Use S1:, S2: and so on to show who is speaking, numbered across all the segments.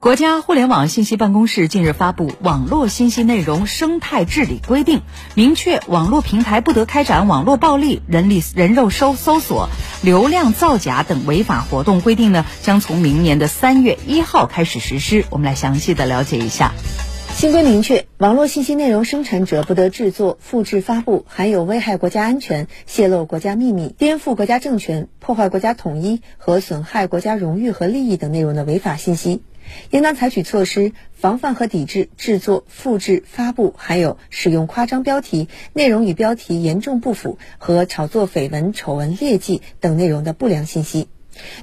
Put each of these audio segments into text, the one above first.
S1: 国家互联网信息办公室近日发布《网络信息内容生态治理规定》，明确网络平台不得开展网络暴力、人力人肉搜搜索、流量造假等违法活动。规定呢，将从明年的三月一号开始实施。我们来详细的了解一下。
S2: 新规明确，网络信息内容生产者不得制作、复制、发布含有危害国家安全、泄露国家秘密、颠覆国家政权、破坏国家统一和损害国家荣誉和利益等内容的违法信息。应当采取措施，防范和抵制制作、复制、发布，还有使用夸张标题、内容与标题严重不符和炒作绯闻、丑闻、劣迹等内容的不良信息。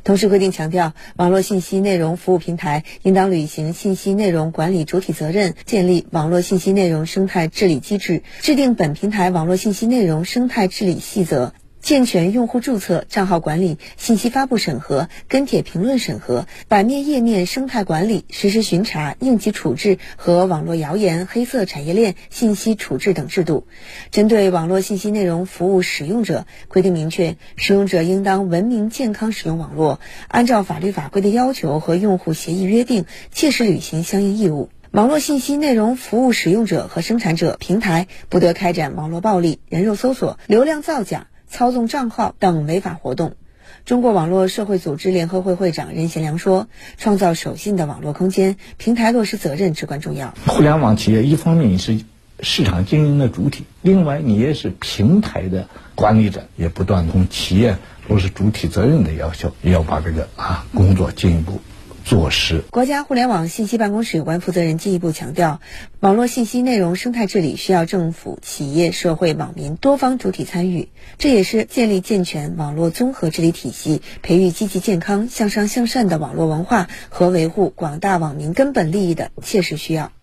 S2: 同时，规定强调，网络信息内容服务平台应当履行信息内容管理主体责任，建立网络信息内容生态治理机制，制定本平台网络信息内容生态治理细则。健全用户注册、账号管理、信息发布审核、跟帖评论审核、版面页面生态管理、实时巡查、应急处置和网络谣言、黑色产业链信息处置等制度。针对网络信息内容服务使用者，规定明确，使用者应当文明健康使用网络，按照法律法规的要求和用户协议约定，切实履行相应义务。网络信息内容服务使用者和生产者平台不得开展网络暴力、人肉搜索、流量造假。操纵账号等违法活动，中国网络社会组织联合会会长任贤良说：“创造守信的网络空间，平台落实责任至关重要。
S3: 互联网企业一方面你是市场经营的主体，另外你也是平台的管理者，也不断从企业落实主体责任的要求，也要把这个啊工作进一步。”做实。
S2: 国家互联网信息办公室有关负责人进一步强调，网络信息内容生态治理需要政府、企业、社会、网民多方主体参与，这也是建立健全网络综合治理体系、培育积极健康、向上向善的网络文化和维护广大网民根本利益的切实需要。